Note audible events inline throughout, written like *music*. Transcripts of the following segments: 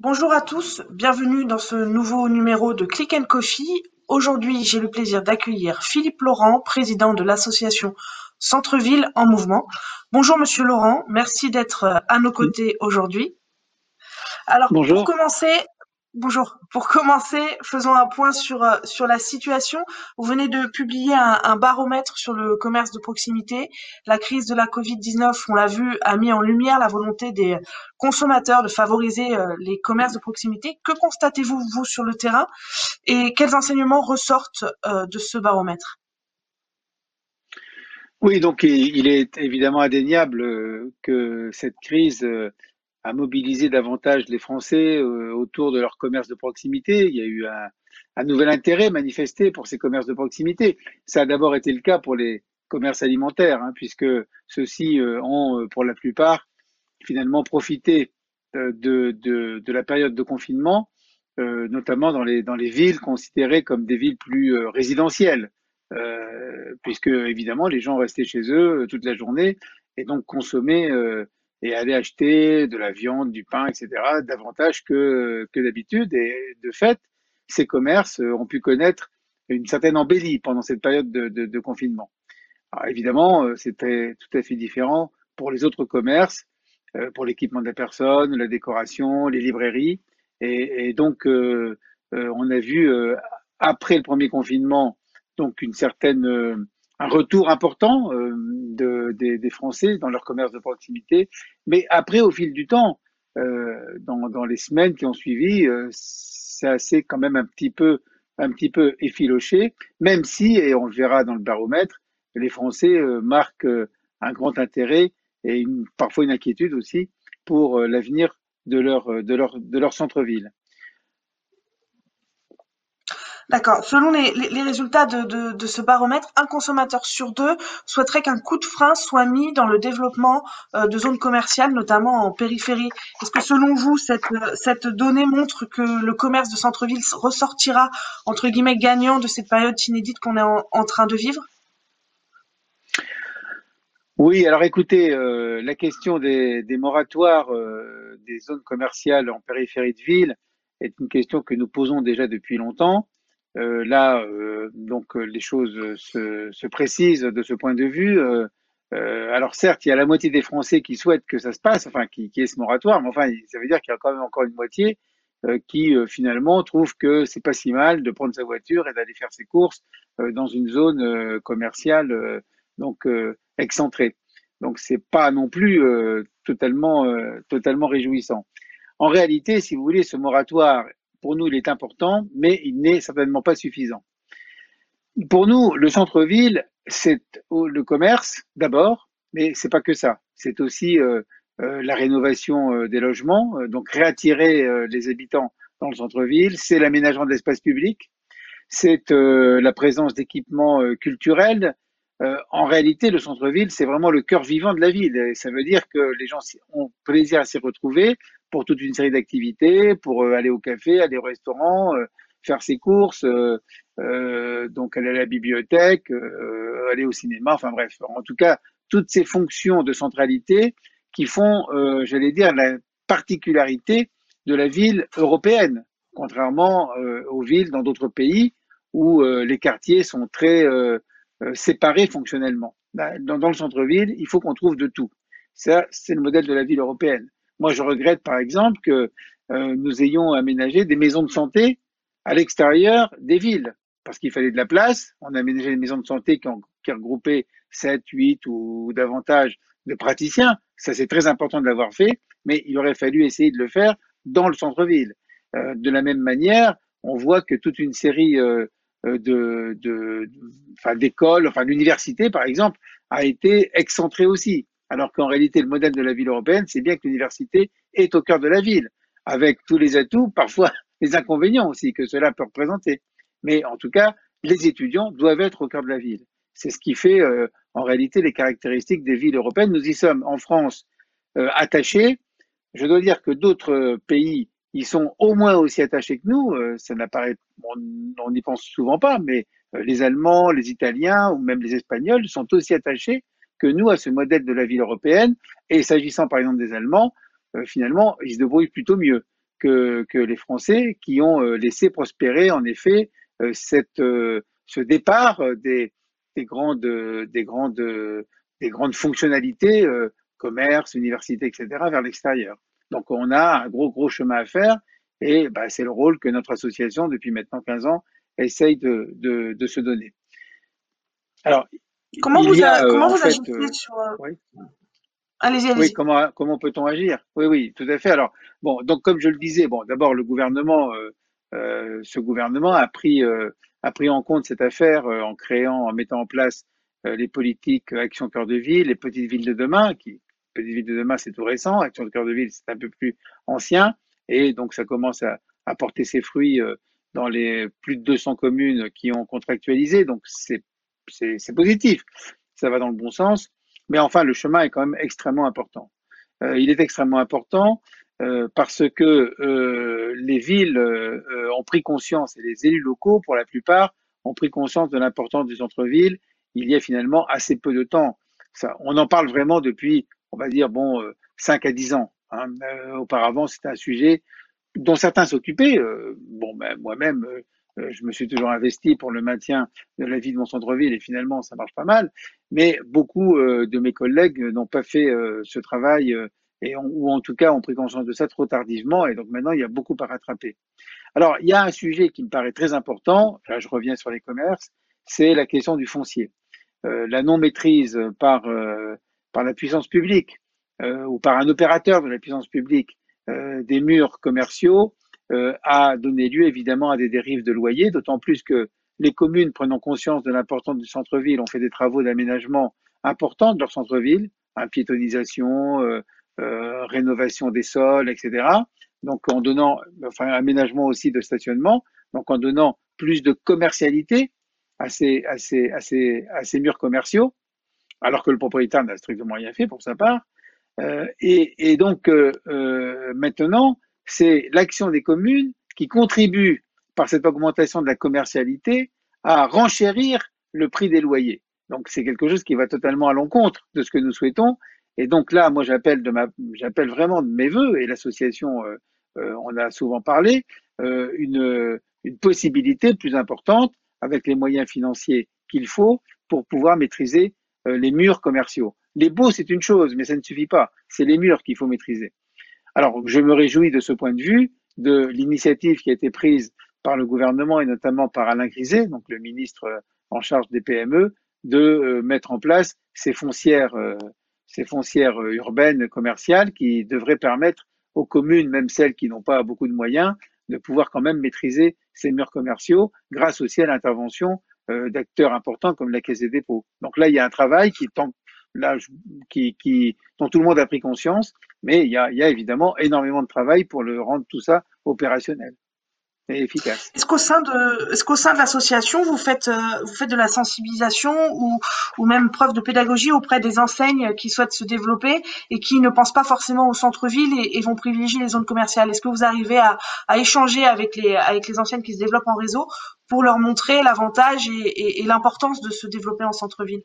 Bonjour à tous, bienvenue dans ce nouveau numéro de Click and Coffee. Aujourd'hui, j'ai le plaisir d'accueillir Philippe Laurent, président de l'association Centre-Ville en Mouvement. Bonjour Monsieur Laurent, merci d'être à nos côtés aujourd'hui. Alors, Bonjour. pour commencer, Bonjour. Pour commencer, faisons un point sur, euh, sur la situation. Vous venez de publier un, un, baromètre sur le commerce de proximité. La crise de la Covid-19, on l'a vu, a mis en lumière la volonté des consommateurs de favoriser euh, les commerces de proximité. Que constatez-vous, vous, sur le terrain et quels enseignements ressortent euh, de ce baromètre? Oui, donc il est évidemment indéniable que cette crise à mobiliser davantage les Français euh, autour de leur commerce de proximité. Il y a eu un, nouvel intérêt manifesté pour ces commerces de proximité. Ça a d'abord été le cas pour les commerces alimentaires, hein, puisque ceux-ci euh, ont, euh, pour la plupart, finalement profité de, la période de confinement, notamment dans les villes considérées comme des villes plus résidentielles, puisque évidemment les gens restaient chez eux toute la journée et donc consommaient et aller acheter de la viande, du pain, etc., davantage que, que d'habitude. Et de fait, ces commerces ont pu connaître une certaine embellie pendant cette période de, confinement. Alors évidemment, euh, c'était tout à fait différent pour les autres commerces, euh, pour l'équipement de la personne, la décoration, les librairies. Et, donc, euh, on a vu, après le premier confinement, donc une certaine un retour important euh, de, des, des, Français dans leur commerce de proximité. Mais après, au fil du temps, euh, dans, dans, les semaines qui ont suivi, euh, ça s'est quand même un petit peu, un petit peu effiloché, même si, et on le verra dans le baromètre, les Français euh, marquent euh, un grand intérêt et une, parfois une inquiétude aussi pour euh, l'avenir de leur, de leur, de leur centre-ville. D'accord. Selon les, résultats de, ce baromètre, un consommateur sur deux souhaiterait qu'un coup de frein soit mis dans le développement euh, de zones commerciales, notamment en périphérie. Est-ce que selon vous, cette, cette donnée montre que le commerce de centre-ville ressortira, entre guillemets, gagnant de cette période inédite qu'on est en, train de vivre? Oui, alors écoutez, euh, la question des, moratoires euh, des zones commerciales en périphérie de ville est une question que nous posons déjà depuis longtemps. Euh, là, euh, donc euh, les choses se, se, précisent de ce point de vue. alors certes, il y a la moitié des Français qui souhaitent que ça se passe, enfin qui, qui est ce moratoire, mais enfin ça veut dire qu'il y a quand même encore une moitié qui finalement trouve que c'est pas si mal de prendre sa voiture et d'aller faire ses courses dans une zone commerciale donc excentrée. Donc c'est pas non plus totalement totalement réjouissant. En réalité, si vous voulez, ce moratoire pour nous, il est important, mais il n'est certainement pas suffisant. Pour nous, le centre-ville, c'est le commerce d'abord, mais c'est pas que ça. C'est aussi euh, euh, la rénovation euh, des logements, donc réattirer les habitants dans le centre-ville. C'est l'aménagement de l'espace public. C'est la présence d'équipements culturels. en réalité, le centre-ville, c'est vraiment le cœur vivant de la ville. Et ça veut dire que les gens ont plaisir à s'y retrouver, pour toute une série d'activités, pour euh, aller au café, aller au restaurant, euh, faire ses courses, euh, donc aller à la bibliothèque, aller au cinéma, enfin bref, en tout cas, toutes ces fonctions de centralité qui font, j'allais dire, la particularité de la ville européenne, contrairement aux villes dans d'autres pays où les quartiers sont très séparés fonctionnellement. Dans, dans le centre-ville, il faut qu'on trouve de tout. Ça, c'est le modèle de la ville européenne. Moi, je regrette, par exemple, que euh, nous ayons aménagé des maisons de santé à l'extérieur des villes, parce qu'il fallait de la place. On a aménagé des maisons de santé qui ont, qui regroupé 7, 8 ou, davantage de praticiens. Ça, c'est très important de l'avoir fait, mais il aurait fallu essayer de le faire dans le centre-ville. Euh, de la même manière, on voit que toute une série euh, de, d'écoles, enfin l'université par exemple, a été excentrée aussi. Alors qu'en réalité, le modèle de la ville européenne, c'est bien que l'université est au cœur de la ville, avec tous les atouts, parfois *laughs* les inconvénients aussi que cela peut représenter. Mais en tout cas, les étudiants doivent être au cœur de la ville. C'est ce qui fait euh, en réalité les caractéristiques des villes européennes. Nous y sommes en France euh, attachés. Je dois dire que d'autres pays y sont au moins aussi attachés que nous. Euh, ça n'apparaît, on n'y pense souvent pas, mais euh, les Allemands, les Italiens ou même les Espagnols sont aussi attachés que nous à ce modèle de la ville européenne. Et s'agissant par exemple des Allemands, euh, finalement, ils se débrouillent plutôt mieux que, que les Français qui ont euh, laissé prospérer en effet euh, cette, ce départ des, des grandes, des grandes, des grandes fonctionnalités, commerce, université, etc., vers l'extérieur. Donc on a un gros, gros chemin à faire et bah, c'est le rôle que notre association, depuis maintenant 15 ans, essaye de, de, de se donner. Alors, comment vous, comment vous agissez sur, Allez-y, allez-y. Oui, comment, comment peut-on agir? Oui, oui, tout à fait. Alors, bon, donc comme je le disais, bon, d'abord le gouvernement, euh, euh, ce gouvernement a pris, euh, a pris en compte cette affaire en créant, en mettant en place les politiques Action Cœur de Ville, les petites villes de demain, qui petites villes de demain c'est tout récent, Action Cœur de Ville c'est un peu plus ancien, et donc ça commence à, à porter ses fruits dans les plus de 200 communes qui ont contractualisé, donc c'est c'est positif, ça va dans le bon sens. Mais enfin, le chemin est quand même extrêmement important. Euh, il est extrêmement important euh, parce que euh, les villes ont pris conscience, et les élus locaux, pour la plupart, ont pris conscience de l'importance du centre-ville. Il y a finalement assez peu de temps. Ça, on en parle vraiment depuis, on va dire, bon, 5 à 10 ans. Hein. auparavant, c'était un sujet dont certains s'occupaient. bon, ben, moi-même, je me suis toujours investi pour le maintien de la vie de mon centre-ville et finalement ça marche pas mal. Mais beaucoup euh, de mes collègues n'ont pas fait euh, ce travail et ou en tout cas ont pris conscience de ça trop tardivement et donc maintenant il y a beaucoup à rattraper. Alors il y a un sujet qui me paraît très important, là je reviens sur les commerces, c'est la question du foncier. la non maîtrise par par la puissance publique ou par un opérateur de la puissance publique des murs commerciaux euh, a donné lieu évidemment à des dérives de loyers, d'autant plus que les communes prenant conscience de l'importance du centre-ville ont fait des travaux d'aménagement importants de leur centre-ville, hein, piétonisation, euh, euh, rénovation des sols, etc. Donc en donnant, enfin aménagement aussi de stationnement, donc en donnant plus de commercialité à ces, à ces, à ces, à ces murs commerciaux, alors que le propriétaire n'a strictement rien fait pour sa part. Euh, et, et, donc euh, maintenant, c'est l'action des communes qui contribue par cette augmentation de la commercialité à renchérir le prix des loyers. Donc c'est quelque chose qui va totalement à l'encontre de ce que nous souhaitons. Et donc là, moi j'appelle vraiment de mes voeux et l'association, euh, euh, on a souvent parlé, euh, une, une possibilité plus importante avec les moyens financiers qu'il faut pour pouvoir maîtriser les murs commerciaux. Les baux c'est une chose, mais ça ne suffit pas. C'est les murs qu'il faut maîtriser. Alors, je me réjouis de ce point de vue de l'initiative qui a été prise par le gouvernement et notamment par Alain Griset, donc le ministre euh, en charge des PME, de euh, mettre en place ces foncières, euh, ces foncières urbaines commerciales qui devraient permettre aux communes, même celles qui n'ont pas beaucoup de moyens, de pouvoir quand même maîtriser ces murs commerciaux grâce aussi à l'intervention d'acteurs importants comme la Caisse des dépôts. Donc là, il y a un travail qui, là, qui, dont tout le monde a pris conscience, mais il y a, évidemment énormément de travail pour le rendre tout ça opérationnel et efficace. Est-ce qu'au sein de, l'association, vous faites, euh, vous faites de la sensibilisation ou, même preuve de pédagogie auprès des enseignes qui souhaitent se développer et qui ne pensent pas forcément au centre-ville et, vont privilégier les zones commerciales? Est-ce que vous arrivez à, échanger avec les, enseignes qui se développent en réseau pour leur montrer l'avantage et l'importance de se développer en centre-ville?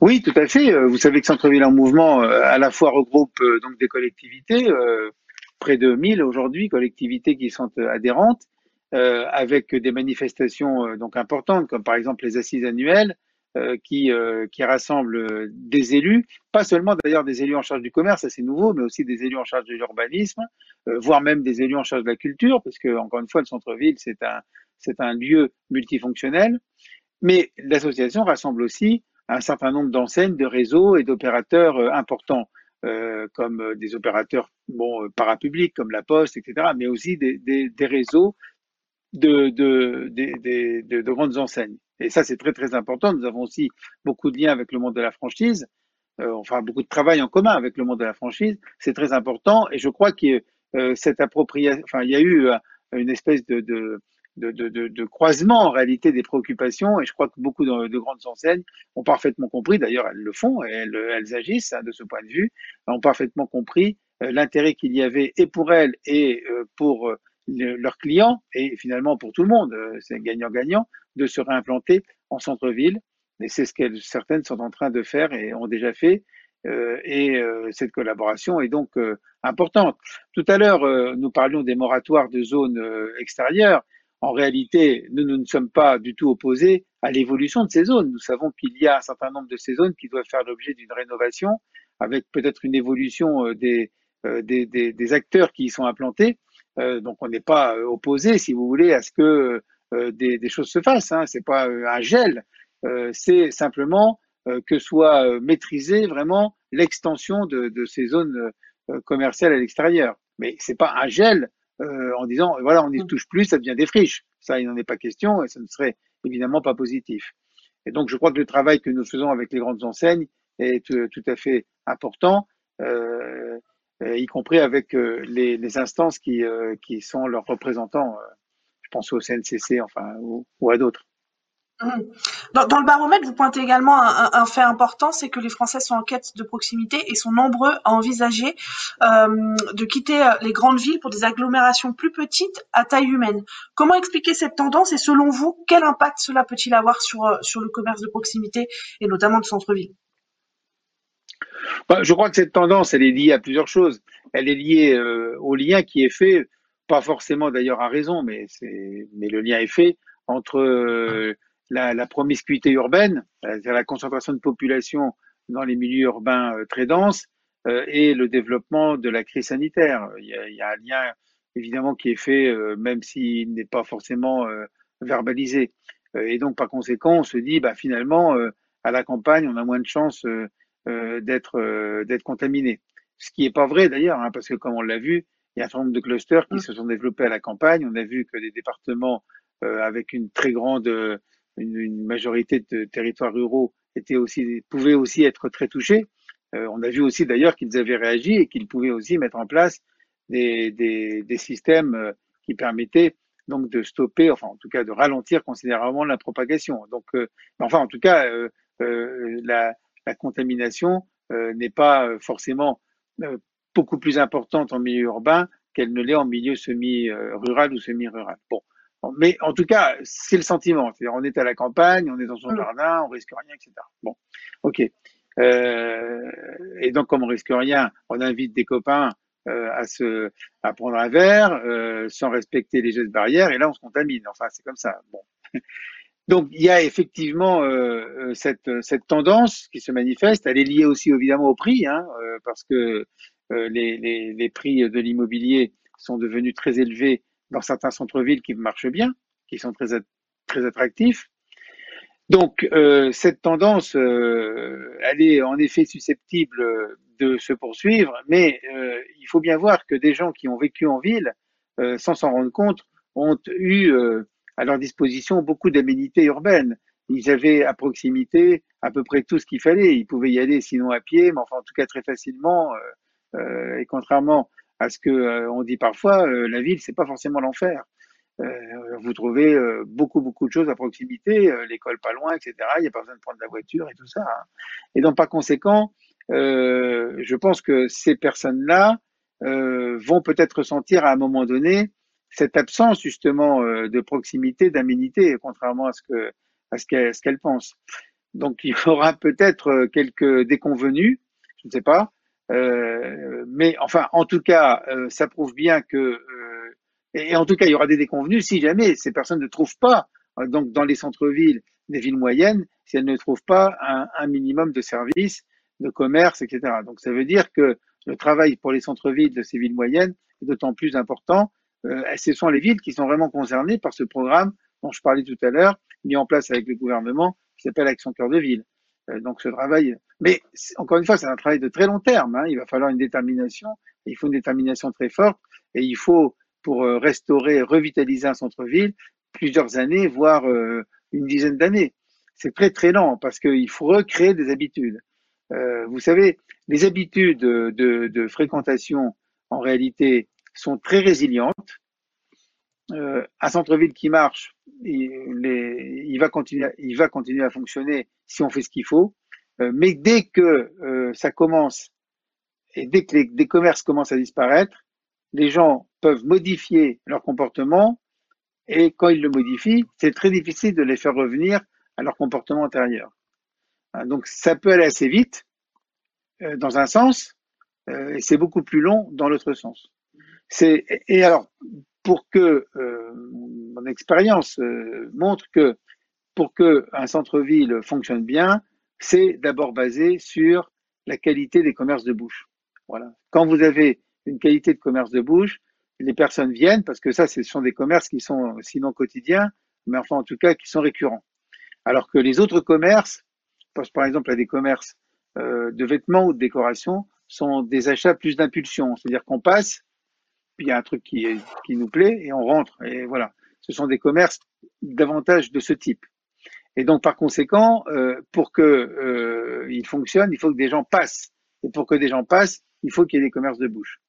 Oui, tout à fait. Euh, vous savez que Centre-Ville en Mouvement euh, à la fois regroupe euh, donc des collectivités, près de 1000 aujourd'hui, collectivités qui sont adhérentes, avec des manifestations donc importantes, comme par exemple les assises annuelles, qui, qui rassemblent des élus, pas seulement d'ailleurs des élus en charge du commerce, ça c'est nouveau, mais aussi des élus en charge de l'urbanisme, voire même des élus en charge de la culture, parce que encore une fois, le centre-ville c'est un c'est un lieu multifonctionnel. Mais l'association rassemble aussi un certain nombre d'enseignes, de réseaux et d'opérateurs euh, importants, euh, comme euh, des opérateurs bon, parapublics comme la Poste, etc., mais aussi des, des, réseaux de, de, de, de, grandes enseignes. Et ça, c'est très, très important. Nous avons aussi beaucoup de liens avec le monde de la franchise, enfin beaucoup de travail en commun avec le monde de la franchise. C'est très important. Et je crois que enfin, y a eu une espèce de, de, de, de, de, croisement en réalité des préoccupations et je crois que beaucoup de, de grandes enseignes ont parfaitement compris, d'ailleurs elles le font et elles, elles agissent hein, de ce point de vue, ont parfaitement compris euh, l'intérêt qu'il y avait et pour elles et euh, pour euh, leurs clients et finalement pour tout le monde, c'est gagnant-gagnant, de se réimplanter en centre-ville Et c'est ce que certaines sont en train de faire et ont déjà fait. Et cette collaboration est donc importante. Tout à l'heure, nous parlions des moratoires de zones extérieures. En réalité, nous, ne sommes pas du tout opposés à l'évolution de ces zones. Nous savons qu'il y a un certain nombre de ces zones qui doivent faire l'objet d'une rénovation, avec peut-être une évolution des, des, des, acteurs qui y sont implantés. donc, on n'est pas opposé, si vous voulez, à ce que des, choses se fassent. Hein. C'est pas un gel. c'est simplement euh, que soit euh, maîtrisée vraiment l'extension de, de, ces zones euh, commerciales à l'extérieur. Mais c'est pas un gel en disant voilà on n'y touche plus, ça devient des friches. Ça, il n'en est pas question et ça ne serait évidemment pas positif. Et donc je crois que le travail que nous faisons avec les grandes enseignes est tout à fait important, euh, y compris avec les, les, instances qui, qui sont leurs représentants. je pense au CNCC, enfin, ou, ou à d'autres. Dans, le baromètre, vous pointez également un, fait important, c'est que les Français sont en quête de proximité et sont nombreux à envisager euh, de quitter euh, les grandes villes pour des agglomérations plus petites à taille humaine. Comment expliquer cette tendance et selon vous, quel impact cela peut-il avoir sur, euh, sur le commerce de proximité et notamment de centre-ville? Bah, Je crois que cette tendance, elle est liée à plusieurs choses. Elle est liée au lien qui est fait, pas forcément d'ailleurs à raison, mais, mais le lien est fait entre la, promiscuité urbaine, c'est-à-dire la concentration de population dans les milieux urbains euh, très denses, euh, et le développement de la crise sanitaire. Il y a, un lien évidemment qui est fait, euh, même s'il n'est pas forcément verbalisé. et donc par conséquent, on se dit, bah, finalement, à la campagne, on a moins de chances d'être d'être contaminé. Ce qui n'est pas vrai d'ailleurs, hein, parce que comme on l'a vu, il y a un certain nombre de clusters qui mmh. se sont développés à la campagne. On a vu que des départements avec une très grande une, majorité de territoires ruraux étaient aussi, pouvaient aussi être très touchés. Euh, on a vu aussi d'ailleurs qu'ils avaient réagi et qu'ils pouvaient aussi mettre en place des, des, systèmes euh, qui permettaient donc de stopper, enfin en tout cas de ralentir considérablement la propagation. Donc, euh, enfin en tout cas, la, la, contamination n'est pas forcément beaucoup plus importante en milieu urbain qu'elle ne l'est en milieu semi-rural ou semi-rural. Bon, mais en tout cas, c'est le sentiment. C'est-à-dire, on est à la campagne, on est dans son mm. jardin, on risque rien, etc. Bon, ok. Euh, et donc, comme on risque rien, on invite des copains euh, à se à prendre un verre euh, sans respecter les gestes barrières, et là, on se contamine. Enfin, c'est comme ça. Bon. *laughs* Donc, il y a effectivement cette, cette tendance qui se manifeste. Elle est liée aussi évidemment au prix, hein, parce que les, les, les prix de l'immobilier sont devenus très élevés dans certains centres-villes qui marchent bien, qui sont très, très attractifs. Donc, euh, cette tendance, euh, elle est en effet susceptible de se poursuivre, mais euh, il faut bien voir que des gens qui ont vécu en ville, sans s'en rendre compte, ont eu à leur disposition beaucoup d'aménités urbaines. Ils avaient à proximité à peu près tout ce qu'il fallait. Ils pouvaient y aller, sinon à pied, mais enfin en tout cas très facilement. et contrairement à ce que euh, on dit parfois, euh, la ville, c'est pas forcément l'enfer. Euh, vous trouvez beaucoup, beaucoup de choses à proximité, l'école pas loin, etc. Il n'y a pas besoin de prendre la voiture et tout ça. Hein. Et donc, par conséquent, je pense que ces personnes-là vont peut-être ressentir à un moment donné cette absence justement de proximité, d'aménité, contrairement à ce que à ce qu'elles pensent. Donc, il y aura peut-être quelques déconvenus, je ne sais pas, euh, mais enfin, en tout cas, euh, ça prouve bien que, euh, et en tout cas, il y aura des déconvenus si jamais ces personnes ne trouvent pas, donc dans les centres-villes des villes moyennes, si elles ne trouvent pas un, un, minimum de services, de commerce, etc. Donc ça veut dire que le travail pour les centres-villes de ces villes moyennes est d'autant plus important. ce sont les villes qui sont vraiment concernées par ce programme dont je parlais tout à l'heure, mis en place avec le gouvernement, qui s'appelle Action Cœur de Ville. Donc ce travail, mais encore une fois, c'est un travail de très long terme. Hein. Il va falloir une détermination. Il faut une détermination très forte et il faut, pour euh, restaurer, revitaliser un centre-ville, plusieurs années, voire euh, une dizaine d'années. C'est très très lent parce qu'il faut recréer des habitudes. vous savez, les habitudes de, fréquentation, en réalité, sont très résilientes. Euh, un centre-ville qui marche, il va continuer à fonctionner si on fait ce qu'il faut. Euh, mais dès que euh, ça commence et dès que des commerces commencent à disparaître, les gens peuvent modifier leur comportement et quand ils le modifient, c'est très difficile de les faire revenir à leur comportement antérieur. Hein, donc ça peut aller assez vite dans un sens, et c'est beaucoup plus long dans l'autre sens. Et alors pour que mon expérience montre que pour que un centre-ville fonctionne bien, c'est d'abord basé sur la qualité des commerces de bouche. Voilà. Quand vous avez une qualité de commerce de bouche, les personnes viennent parce que ça, ce sont des commerces qui sont sinon quotidiens, mais enfin en tout cas qui sont récurrents. Alors que les autres commerces, par exemple à des commerces euh, de vêtements ou de décoration, sont des achats plus d'impulsion. C'est-à-dire qu'on passe, puis il y a un truc qui, qui nous plaît et on rentre. Et voilà. Ce sont des commerces davantage de ce type. Et donc, par conséquent, euh, pour que euh, il fonctionne, il faut que des gens passent. Et pour que des gens passent, il faut qu'il y ait des commerces de bouche.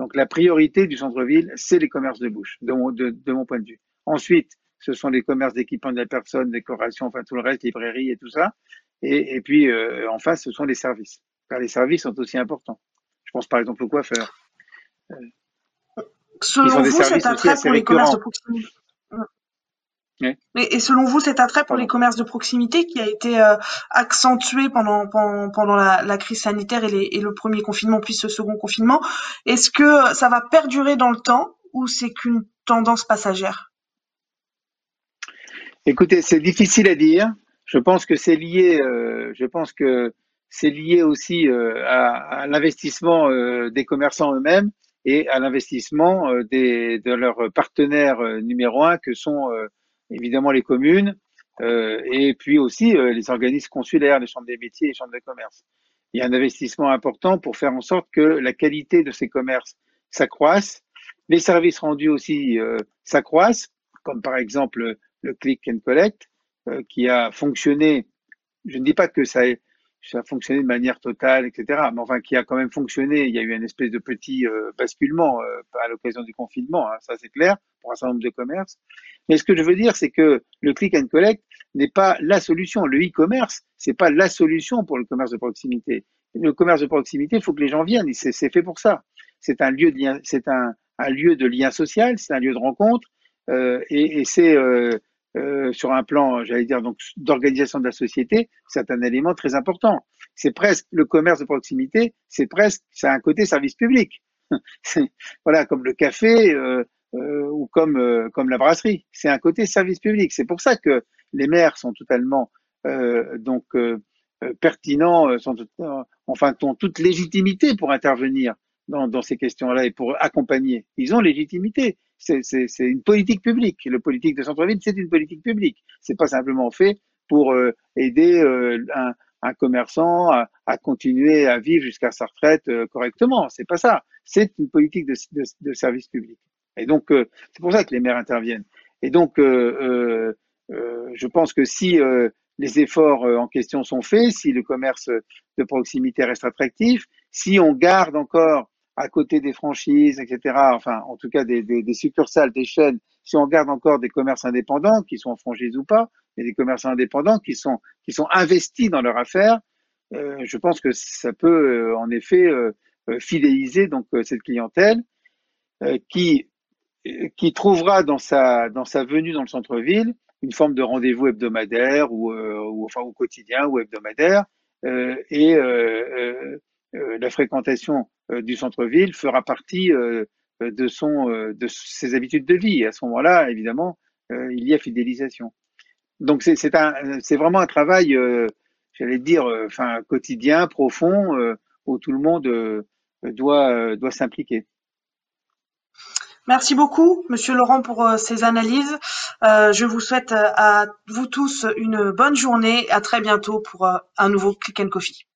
Donc, la priorité du centre-ville, c'est les commerces de bouche, de mon, de, mon, point de vue. Ensuite, ce sont les commerces d'équipement de la personne, décoration, enfin tout le reste, librairie et tout ça. Et, et puis, euh, enfin, ce sont les services. Car les services sont aussi importants. Je pense par exemple aux coiffeurs. Euh, Selon vous, cet attrait pour les commerces de proximité et, selon vous, cet attrait pour les commerces de proximité qui a été euh, accentué pendant, pendant, la, crise sanitaire et, et, le premier confinement puis ce second confinement, est-ce que ça va perdurer dans le temps ou c'est qu'une tendance passagère? Écoutez, c'est difficile à dire. Je pense que c'est lié. Euh, je pense que c'est lié aussi euh, à, à l'investissement des commerçants eux-mêmes et à l'investissement des, de leurs partenaires numéro un que sont évidemment les communes, euh, et puis aussi euh, les organismes consulaires, les chambres des métiers, les chambres de commerce. Il y a un investissement important pour faire en sorte que la qualité de ces commerces s'accroisse, les services rendus aussi euh, s'accroissent, comme par exemple le click and collect, qui a fonctionné. Je ne dis pas que ça ait ça a fonctionné de manière totale, etc. Mais enfin, qui a quand même fonctionné. Il y a eu une espèce de petit euh, basculement euh, à l'occasion du confinement, hein, ça c'est clair, pour un certain nombre de commerces. Mais ce que je veux dire, c'est que le click and collect n'est pas la solution. Le e-commerce, c'est pas la solution pour le commerce de proximité. Le commerce de proximité, il faut que les gens viennent. C'est fait pour ça. C'est un lieu de lien, c'est un, lieu de lien social, c'est un lieu de rencontre, euh, et, et c'est euh, sur un plan, j'allais dire, donc d'organisation de la société, c'est un élément très important. C'est presque le commerce de proximité, c'est presque, c'est un côté service public. *laughs* voilà, comme le café euh, euh, ou comme comme la brasserie, c'est un côté service public. C'est pour ça que les maires sont totalement donc pertinents, sont enfin ont toute légitimité pour intervenir dans ces questions-là et pour accompagner. Ils ont légitimité c'est une politique publique. Le politique de centre-ville, c'est une politique publique. C'est pas simplement fait pour euh, aider euh, un, commerçant à, continuer à vivre jusqu'à sa retraite euh, correctement. C'est pas ça. C'est une politique de, service public. Et donc, c'est pour ça que les maires interviennent. Et donc, je pense que si les efforts en question sont faits, si le commerce de proximité reste attractif, si on garde encore à côté des franchises, etc., enfin, en tout cas des, des, des, succursales, des chaînes, si on garde encore des commerces indépendants, qui sont en franchise ou pas, mais des commerces indépendants qui sont, qui sont investis dans leur affaire, euh, je pense que ça peut euh, en effet euh, fidéliser donc cette clientèle qui, qui trouvera dans sa, dans sa venue dans le centre-ville une forme de rendez-vous hebdomadaire ou, ou enfin au quotidien ou hebdomadaire et la fréquentation du centre-ville fera partie euh, de son euh, de ses habitudes de vie. À ce moment-là, évidemment, il y a fidélisation. Donc c'est vraiment un travail, j'allais dire, enfin quotidien, profond, où tout le monde doit doit s'impliquer. Merci beaucoup, Monsieur Laurent, pour ces analyses. Euh, je vous souhaite à vous tous une bonne journée. À très bientôt pour un nouveau Click and Coffee.